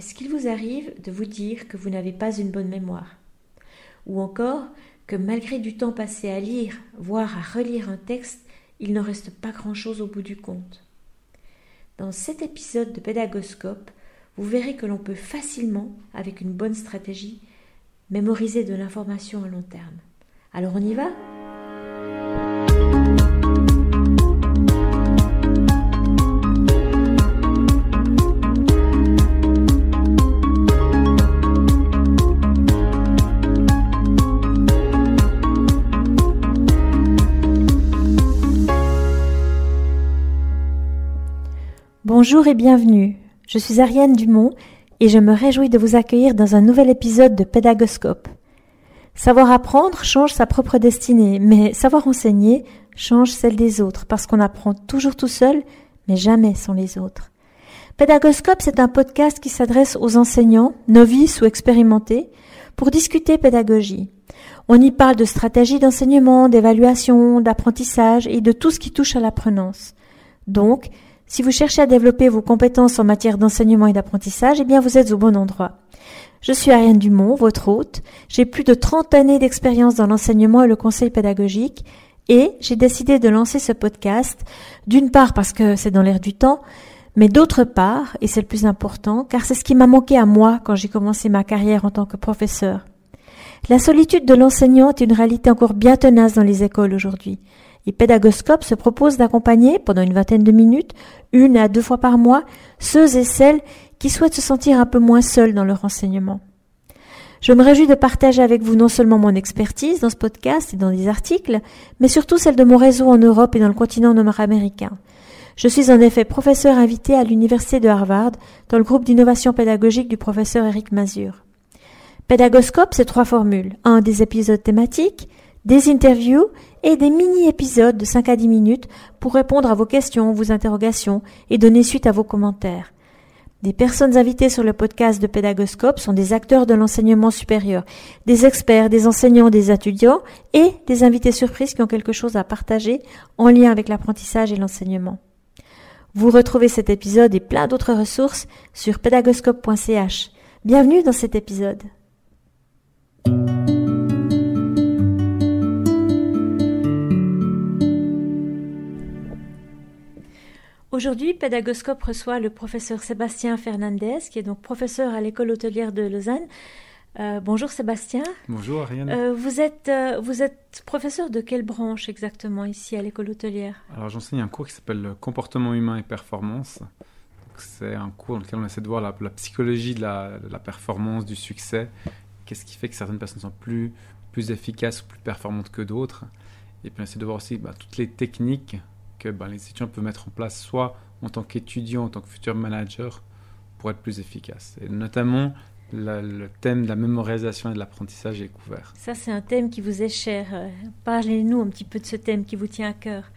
Est-ce qu'il vous arrive de vous dire que vous n'avez pas une bonne mémoire? Ou encore que malgré du temps passé à lire, voire à relire un texte, il n'en reste pas grand-chose au bout du compte? Dans cet épisode de Pédagoscope, vous verrez que l'on peut facilement, avec une bonne stratégie, mémoriser de l'information à long terme. Alors on y va? Bonjour et bienvenue. Je suis Ariane Dumont et je me réjouis de vous accueillir dans un nouvel épisode de Pédagoscope. Savoir apprendre change sa propre destinée, mais savoir enseigner change celle des autres, parce qu'on apprend toujours tout seul, mais jamais sans les autres. Pédagoscope, c'est un podcast qui s'adresse aux enseignants, novices ou expérimentés, pour discuter pédagogie. On y parle de stratégie d'enseignement, d'évaluation, d'apprentissage et de tout ce qui touche à l'apprenance. Donc, si vous cherchez à développer vos compétences en matière d'enseignement et d'apprentissage, eh bien vous êtes au bon endroit. Je suis Ariane Dumont, votre hôte. J'ai plus de 30 années d'expérience dans l'enseignement et le conseil pédagogique et j'ai décidé de lancer ce podcast, d'une part parce que c'est dans l'air du temps, mais d'autre part, et c'est le plus important, car c'est ce qui m'a manqué à moi quand j'ai commencé ma carrière en tant que professeur. La solitude de l'enseignant est une réalité encore bien tenace dans les écoles aujourd'hui. Et Pédagoscope se propose d'accompagner pendant une vingtaine de minutes, une à deux fois par mois, ceux et celles qui souhaitent se sentir un peu moins seuls dans leur enseignement. Je me réjouis de partager avec vous non seulement mon expertise dans ce podcast et dans des articles, mais surtout celle de mon réseau en Europe et dans le continent nord-américain. Je suis en effet professeur invité à l'Université de Harvard dans le groupe d'innovation pédagogique du professeur Eric Mazur. Pédagoscope, c'est trois formules. Un, des épisodes thématiques, des interviews et des mini-épisodes de 5 à 10 minutes pour répondre à vos questions, vos interrogations et donner suite à vos commentaires. Des personnes invitées sur le podcast de Pédagoscope sont des acteurs de l'enseignement supérieur, des experts, des enseignants, des étudiants et des invités surprises qui ont quelque chose à partager en lien avec l'apprentissage et l'enseignement. Vous retrouvez cet épisode et plein d'autres ressources sur pédagoscope.ch. Bienvenue dans cet épisode. Aujourd'hui, Pédagoscope reçoit le professeur Sébastien Fernandez, qui est donc professeur à l'école hôtelière de Lausanne. Euh, bonjour Sébastien. Bonjour Ariane. Euh, vous, êtes, euh, vous êtes professeur de quelle branche exactement ici à l'école hôtelière? Alors j'enseigne un cours qui s'appelle Comportement humain et performance. C'est un cours dans lequel on essaie de voir la, psychologie de la, performance, du succès. Qu'est-ce qui fait que certaines personnes sont plus, plus efficaces ou plus performantes que d'autres? Et puis on essaie de voir aussi bah, toutes les techniques que ben, les étudiants peuvent mettre en place soit en tant qu'étudiant, en tant que futur manager, pour être plus efficace. Et notamment, le thème de la mémorisation et de l'apprentissage est couvert. Ça, c'est un thème qui vous est cher. Euh, parlez-nous un petit peu de ce thème qui vous tient à cœur.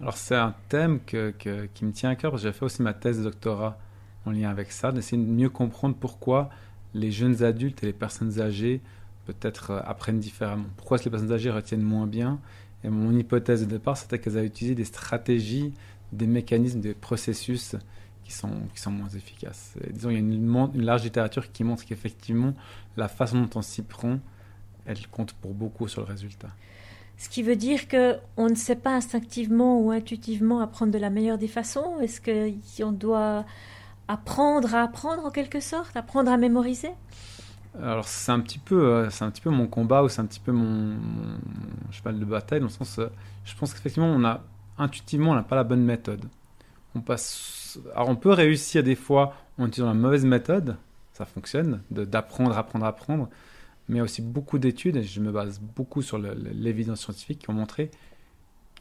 Alors, c'est un thème que, qui me tient à cœur parce que j'ai fait aussi ma thèse de doctorat en lien avec ça, d'essayer de mieux comprendre pourquoi les jeunes adultes et les personnes âgées peut-être euh, apprennent différemment. Pourquoi est-ce que les personnes âgées retiennent moins bien et mon hypothèse de départ, c'était qu'elles avaient utilisé des stratégies, des mécanismes, des processus qui sont, qui sont moins efficaces. disons, il y a une, une large littérature qui montre qu'effectivement, la façon dont on s'y prend, elle compte pour beaucoup sur le résultat. Ce qui veut dire qu'on ne sait pas instinctivement ou intuitivement apprendre de la meilleure des façons Est-ce qu'on doit apprendre à apprendre en quelque sorte, apprendre à mémoriser? Alors c'est un petit peu, euh, c'est un petit peu mon combat ou c'est un petit peu mon, cheval de bataille dans le sens, euh, je pense qu'effectivement on a intuitivement on n'a pas la bonne méthode. On passe, alors on peut réussir des fois en utilisant la mauvaise méthode, ça fonctionne, d'apprendre, apprendre, apprendre, mais aussi beaucoup d'études et je me base beaucoup sur l'évidence scientifique qui ont montré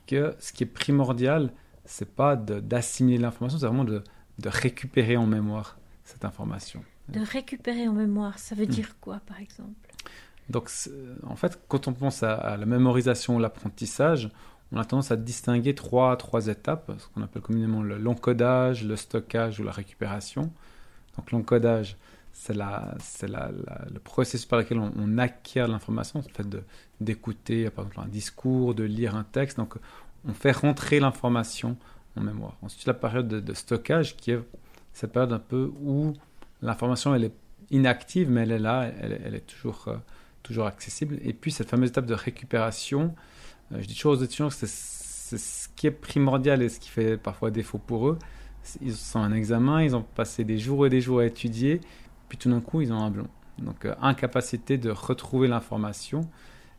que ce qui est primordial, c'est pas d'assimiler l'information, c'est vraiment de récupérer en mémoire cette information. De récupérer en mémoire, ça veut hmm. dire quoi par exemple? Donc en fait, quand on pense à, la mémorisation, l'apprentissage, on a tendance à distinguer trois, trois étapes, ce qu'on appelle communément l'encodage, le stockage ou la récupération. Donc l'encodage, c'est la, la, le processus par lequel on, acquiert l'information, le fait d'écouter par exemple un discours, de lire un texte. Donc on fait rentrer l'information en mémoire. Ensuite, la période de, de, stockage qui est cette période un peu où l'information, elle est inactive, mais elle est là, elle, est toujours, euh, toujours accessible. Et puis, cette fameuse étape de récupération, je dis toujours aux étudiants que c'est ce qui est primordial et ce qui fait parfois défaut pour eux. Ils sont un examen, ils ont passé des jours et des jours à étudier, puis tout d'un coup, ils ont un blanc. Donc, incapacité de retrouver l'information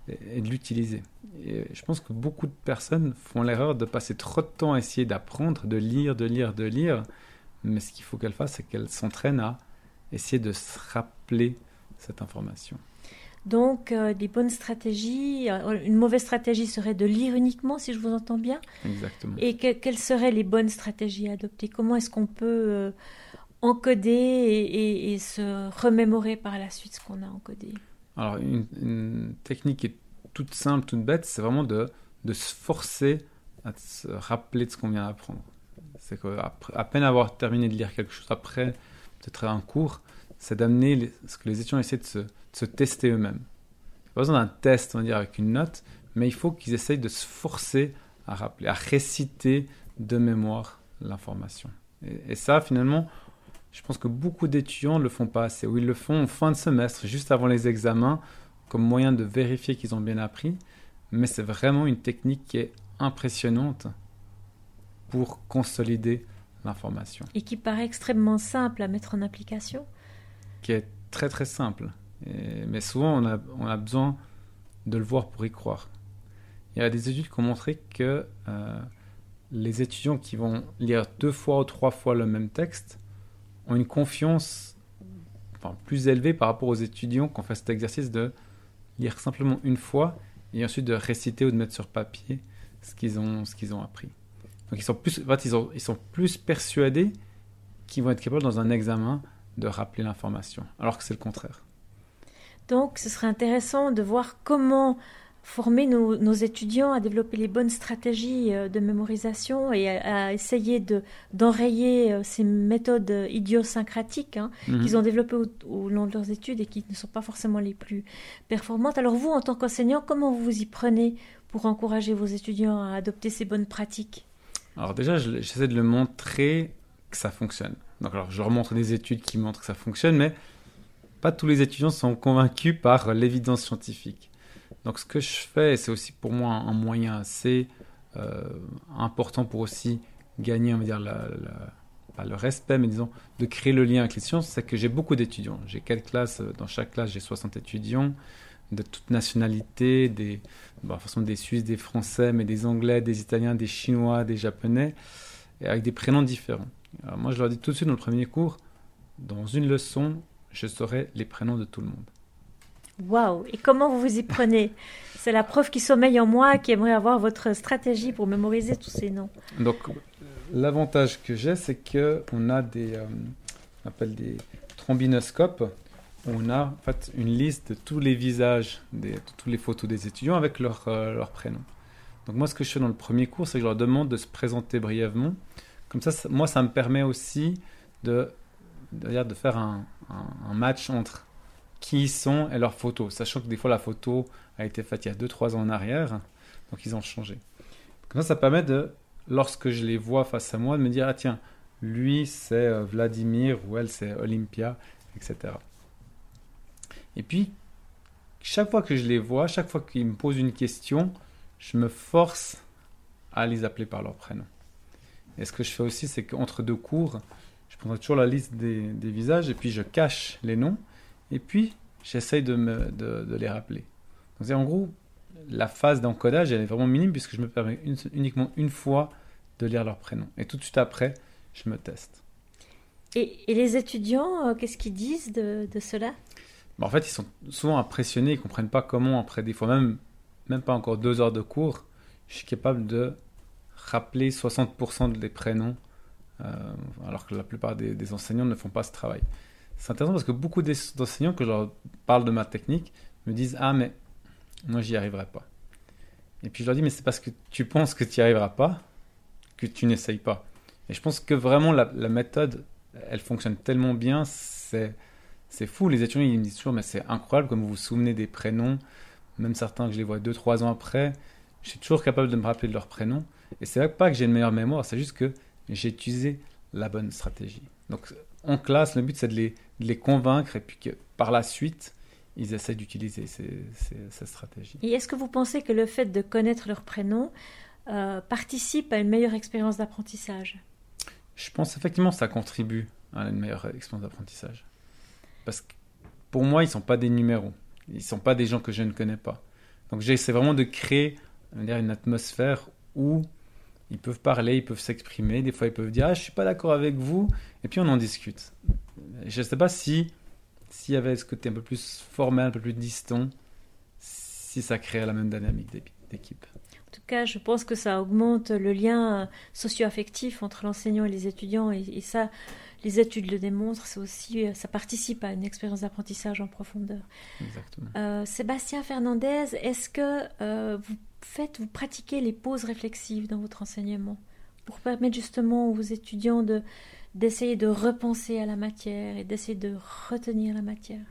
et de l'utiliser. Et je pense que beaucoup de personnes font l'erreur de passer trop de temps à essayer d'apprendre, de lire, de lire, de lire. Mais ce qu'il faut qu'elles fassent, c'est qu'elles s'entraînent à essayer de se rappeler cette information. Donc, euh, des bonnes stratégies, euh, une mauvaise stratégie serait de lire uniquement, si je vous entends bien. Exactement. Et quelles seraient les bonnes stratégies à adopter? Comment est-ce qu'on peut euh, encoder et, se remémorer par la suite ce qu'on a encodé? Alors, une, une, technique est toute simple, toute bête, c'est vraiment de, de se forcer à se rappeler de ce qu'on vient d'apprendre. C'est qu'à peine avoir terminé de lire quelque chose après, peut-être un cours, c'est d'amener ce que les étudiants essaient de se, tester eux-mêmes. Pas besoin d'un test, on va dire, avec une note, mais il faut qu'ils essayent de se forcer à rappeler, à réciter de mémoire l'information. Et, et, ça, finalement, je pense que beaucoup d'étudiants ne le font pas assez, ou ils le font en fin de semestre, juste avant les examens, comme moyen de vérifier qu'ils ont bien appris, mais c'est vraiment une technique qui est impressionnante pour consolider l'information. Et qui paraît extrêmement simple à mettre en application Qui est très très simple. mais souvent, on a, on a besoin de le voir pour y croire. Il y a des études qui ont montré que euh, les étudiants qui vont lire deux fois ou trois fois le même texte ont une confiance enfin, plus élevée par rapport aux étudiants qui ont fait cet exercice de lire simplement une fois et ensuite de réciter ou de mettre sur papier ce qu'ils ont, ce qu'ils ont appris. Donc ils sont plus, en fait, ils, ont, ils sont plus persuadés qu'ils vont être capables dans un examen de rappeler l'information, alors que c'est le contraire. Donc ce serait intéressant de voir comment former nos, étudiants à développer les bonnes stratégies euh, de mémorisation et à, essayer de, d'enrayer euh, ces méthodes idiosyncratiques hein, mhm. qu'ils ont développées au, long de leurs études et qui ne sont pas forcément les plus performantes. Alors vous, en tant qu'enseignant, comment vous vous y prenez pour encourager vos étudiants à adopter ces bonnes pratiques? Alors déjà, j'essaie de le montrer que ça fonctionne. Donc alors, je leur montre des études qui montrent que ça fonctionne, mais pas tous les étudiants sont convaincus par l'évidence scientifique. Donc ce que je fais, c'est aussi pour moi un moyen assez euh, important pour aussi gagner, on va dire, pas le respect, mais disons, de créer le lien avec les sciences, c'est que j'ai beaucoup d'étudiants. J'ai quatre classes, dans chaque classe, j'ai 60 étudiants de toutes nationalités, des, bon, façon, des Suisses, des Français, mais des Anglais, des Italiens, des Chinois, des Japonais, et avec des prénoms différents. Alors moi, je leur dis tout de suite dans le premier cours, dans une leçon, je saurai les prénoms de tout le monde. Waouh Et comment vous vous y prenez? C'est la preuve qui sommeille en moi qui aimerait avoir votre stratégie pour mémoriser tous ces noms. Donc, l'avantage que j'ai, c'est que on a des, euh, on appelle des trombinoscopes. On a en fait une liste de tous les visages, de toutes les photos des étudiants avec leur, euh, leur prénom. Donc moi, ce que je fais dans le premier cours, c'est que je leur demande de se présenter brièvement. Comme ça, moi, ça me permet aussi de, de, faire un, un match entre qui ils sont et leurs photos, sachant que des fois la photo a été faite il y a 2-3 ans en arrière, donc ils ont changé. Comme ça, ça permet de, lorsque je les vois face à moi, de me dire, ah tiens, lui c'est euh, Vladimir ou elle c'est Olympia, etc. Et puis, chaque fois que je les vois, chaque fois qu'ils me posent une question, je me force à les appeler par leur prénom. Et ce que je fais aussi, c'est qu'entre deux cours, je prends toujours la liste des, visages et puis je cache les noms et puis, j'essaye de, les rappeler. Donc, en gros, la phase d'encodage, elle est vraiment minime puisque je me permets uniquement une fois de lire leur prénom. Et tout de suite après, je me teste. Et, les étudiants, euh, qu'est-ce qu'ils disent de, cela? En fait, ils sont souvent impressionnés, ils ne comprennent pas comment, après des fois même, même pas encore deux heures de cours, je suis capable de rappeler 60% des prénoms, euh, alors que la plupart des enseignants ne font pas ce travail. C'est intéressant parce que beaucoup d'enseignants, que je leur parle de ma technique, me disent Ah, mais moi, j'y arriverai pas. Et puis je leur dis Mais c'est parce que tu penses que tu n'y arriveras pas que tu n'essayes pas. Et je pense que vraiment, la, méthode, elle fonctionne tellement bien, c'est. C'est fou, les étudiants ils me disent toujours, mais c'est incroyable comme vous vous souvenez des prénoms, même certains que je les vois 2-3 ans après, je suis toujours capable de me rappeler de leurs prénoms. Et c'est pas que j'ai une meilleure mémoire, c'est juste que j'ai utilisé la bonne stratégie. Donc en classe, le but c'est de les, de les convaincre et puis que par la suite, ils essaient d'utiliser cette stratégie. Et est-ce que vous pensez que le fait de connaître leur prénom euh, participe à une meilleure expérience d'apprentissage? Je pense effectivement que ça contribue à une meilleure expérience d'apprentissage. Parce que pour moi, ils ne sont pas des numéros. Ils ne sont pas des gens que je ne connais pas. Donc j'essaie vraiment de créer une atmosphère où ils peuvent parler, ils peuvent s'exprimer. Des fois, ils peuvent dire Ah, je suis pas d'accord avec vous. Et puis, on en discute. Je ne sais pas si s'il y avait ce côté un peu plus formel, un peu plus distant, si ça créait la même dynamique d'équipe. En tout cas, je pense que ça augmente le lien socio-affectif entre l'enseignant et les étudiants, et, ça, les études le démontrent, c'est aussi, ça participe à une expérience d'apprentissage en profondeur. Exactement. Euh, Sébastien Fernandez, est-ce que euh, vous faites, vous pratiquez les pauses réflexives dans votre enseignement pour permettre justement aux étudiants de d'essayer de repenser à la matière et d'essayer de retenir la matière?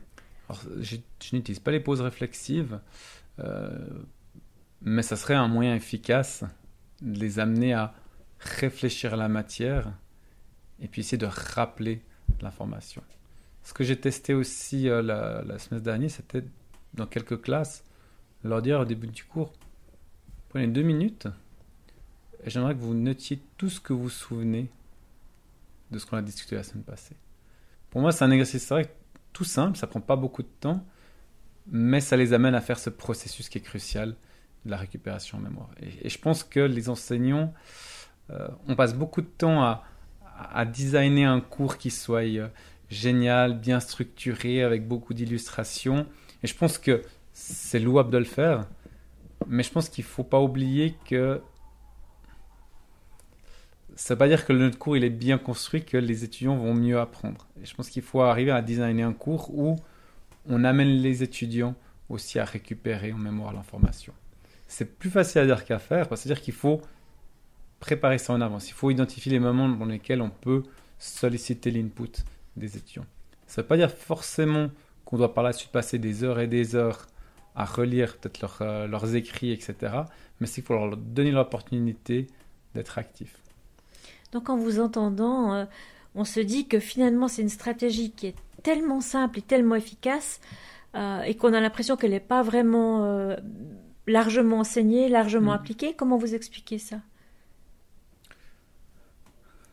Alors, je, n'utilise pas les pauses réflexives, euh, mais ça serait un moyen efficace de les amener à réfléchir à la matière et puis essayer de rappeler l'information. Ce que j'ai testé aussi euh, la, semaine dernière, c'était dans quelques classes, leur dire au début du cours, prenez deux minutes et j'aimerais que vous notiez tout ce que vous souvenez de ce qu'on a discuté la semaine passée. Pour moi, c'est un exercice vrai, tout simple, ça prend pas beaucoup de temps, mais ça les amène à faire ce processus qui est crucial la récupération en mémoire. Et, je pense que les enseignants, euh, on passe beaucoup de temps à, à, designer un cours qui soit euh, génial, bien structuré, avec beaucoup d'illustrations. Et je pense que c'est louable de le faire, mais je pense qu'il ne faut pas oublier que ça ne veut pas dire que notre cours il est bien construit que les étudiants vont mieux apprendre. Et je pense qu'il faut arriver à designer un cours où on amène les étudiants aussi à récupérer en mémoire l'information. C'est plus facile à dire qu'à faire, c'est-à-dire qu'il faut préparer ça en avance. Il faut identifier les moments dans lesquels on peut solliciter l'input des étudiants. Ça ne veut pas dire forcément qu'on doit par la suite passer des heures et des heures à relire peut-être euh, leurs écrits, etc. Mais c'est qu'il faut leur donner l'opportunité d'être actifs. Donc en vous entendant, euh, on se dit que finalement c'est une stratégie qui est tellement simple et tellement efficace euh, et qu'on a l'impression qu'elle n'est pas vraiment largement enseignée, largement mm. appliquée. Comment vous expliquez ça?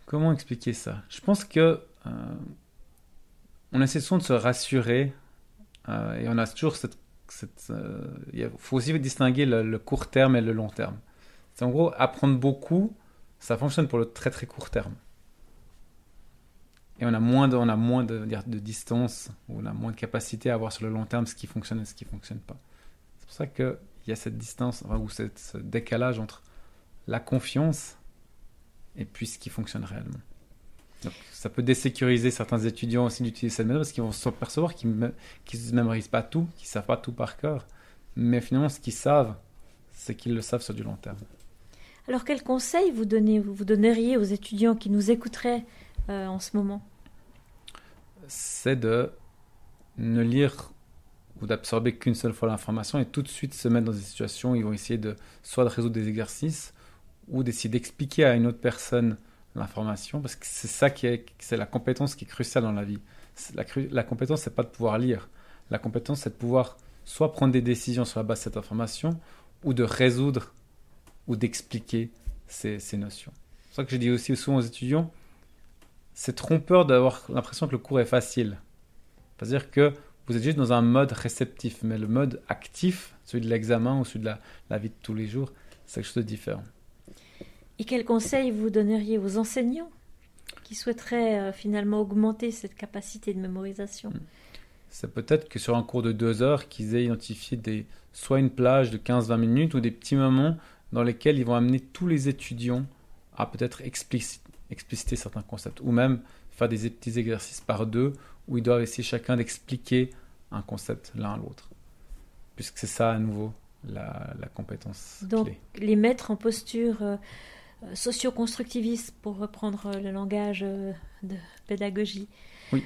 Comment expliquer ça? Je pense que on essaie souvent de se rassurer et on a toujours cette... Il faut aussi distinguer le court terme et le long terme. C'est en gros apprendre beaucoup ça fonctionne pour le très très court terme. Et on a moins de, on a moins de, de distance, on a moins de capacité à voir sur le long terme ce qui fonctionne et ce qui ne fonctionne pas. C'est pour ça qu'il y a cette distance, ou cette, ce décalage entre la confiance et puis ce qui fonctionne réellement. ça peut désécuriser certains étudiants aussi d'utiliser cette méthode parce qu'ils vont s'apercevoir qu'ils ne mémorisent pas tout, qu'ils ne savent pas tout par cœur. Mais finalement, ce qu'ils savent, c'est qu'ils le savent sur du long terme. Alors quel conseil vous, donnez, vous donneriez aux étudiants qui nous écouteraient euh, en ce moment? C'est de ne lire ou d'absorber qu'une seule fois l'information et tout de suite se mettre dans des situations où ils vont essayer de soit de résoudre des exercices ou d'essayer d'expliquer à une autre personne l'information parce que c'est ça qui est c'est la compétence qui est cruciale dans la vie. La, la compétence c'est pas de pouvoir lire. La compétence c'est de pouvoir soit prendre des décisions sur la base de cette information ou de résoudre ou d'expliquer ces, notions. C'est ça que je dis aussi souvent aux étudiants, c'est trompeur d'avoir l'impression que le cours est facile. C'est-à-dire que vous êtes juste dans un mode réceptif, mais le mode actif, celui de l'examen ou celui de la, vie de tous les jours, c'est quelque chose de différent. Et quels conseils vous donneriez aux enseignants qui souhaiteraient euh, finalement augmenter cette capacité de mémorisation? Hmm. C'est peut-être que sur un cours de deux heures, qu'ils aient identifié des, soit une plage de 15-20 minutes ou des petits moments dans lesquels ils vont amener tous les étudiants à peut-être expliciter certains concepts, ou même faire des petits exercices par deux, où ils doivent essayer chacun d'expliquer un concept l'un à l'autre. Puisque c'est ça à nouveau la, compétence Donc les mettre en posture euh, socio-constructiviste, pour reprendre le langage euh, de pédagogie. Oui.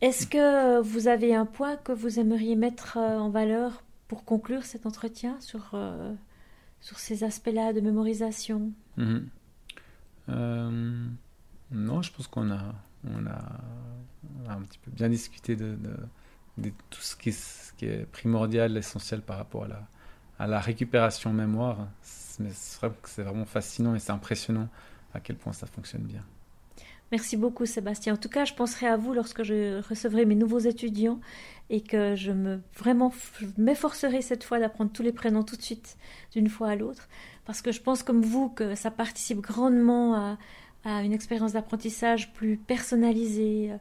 Est-ce que vous avez un point que vous aimeriez mettre euh, en valeur pour conclure cet entretien sur sur ces aspects-là de mémorisation? Mhm. euh, Non, je pense qu'on a, on a, un petit peu bien discuté de, tout ce qui, est, primordial, essentiel par rapport à la, à la récupération mémoire. C'est vraiment fascinant et c'est impressionnant à quel point ça fonctionne bien. Merci beaucoup Sébastien. En tout cas, je penserai à vous lorsque je recevrai mes nouveaux étudiants et que je me vraiment m'efforcerai cette fois d'apprendre tous les prénoms tout de suite d'une fois à l'autre parce que je pense comme vous que ça participe grandement à, une expérience d'apprentissage plus personnalisée,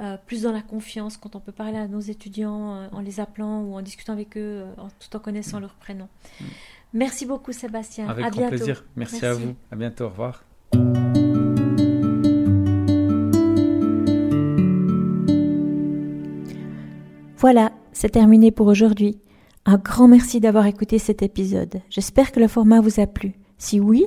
euh, plus dans la confiance quand on peut parler à nos étudiants euh, en les appelant ou en discutant avec eux euh, tout en connaissant leurs prénoms. Mm. Merci beaucoup Sébastien. Avec grand plaisir. Merci, à vous. À bientôt. Au revoir. Voilà, c'est terminé pour aujourd'hui. Un grand merci d'avoir écouté cet épisode. J'espère que le format vous a plu. Si oui,